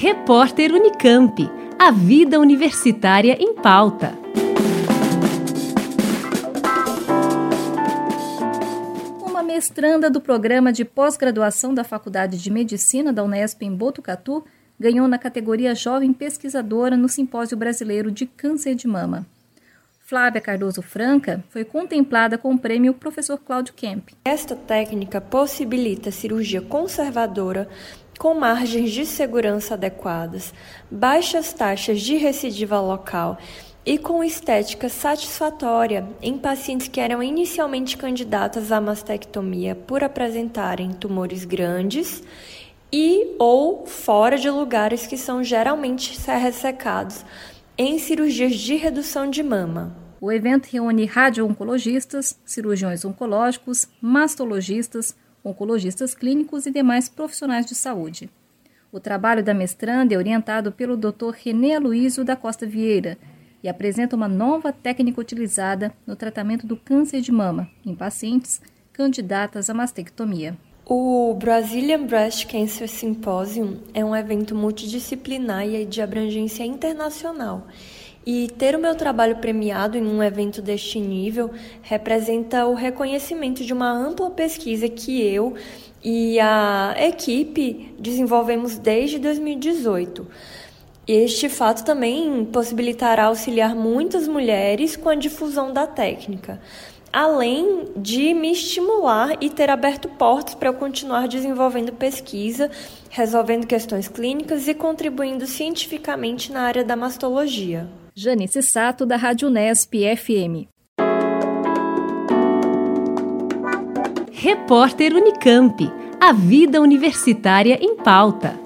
Repórter Unicamp. A vida universitária em pauta. Uma mestranda do programa de pós-graduação da Faculdade de Medicina da Unesp em Botucatu ganhou na categoria Jovem Pesquisadora no Simpósio Brasileiro de Câncer de Mama. Flávia Cardoso Franca foi contemplada com o prêmio Professor Cláudio Kemp. Esta técnica possibilita cirurgia conservadora com margens de segurança adequadas, baixas taxas de recidiva local e com estética satisfatória em pacientes que eram inicialmente candidatas à mastectomia por apresentarem tumores grandes e ou fora de lugares que são geralmente ressecados em cirurgias de redução de mama. O evento reúne radio-oncologistas, cirurgiões oncológicos, mastologistas, oncologistas clínicos e demais profissionais de saúde. O trabalho da mestranda é orientado pelo Dr. René Aloysio da Costa Vieira e apresenta uma nova técnica utilizada no tratamento do câncer de mama em pacientes candidatas à mastectomia. O Brazilian Breast Cancer Symposium é um evento multidisciplinar e de abrangência internacional. E ter o meu trabalho premiado em um evento deste nível representa o reconhecimento de uma ampla pesquisa que eu e a equipe desenvolvemos desde 2018. Este fato também possibilitará auxiliar muitas mulheres com a difusão da técnica além de me estimular e ter aberto portas para eu continuar desenvolvendo pesquisa, resolvendo questões clínicas e contribuindo cientificamente na área da mastologia. Janice Sato, da Rádio Nesp FM. Repórter Unicamp. A vida universitária em pauta.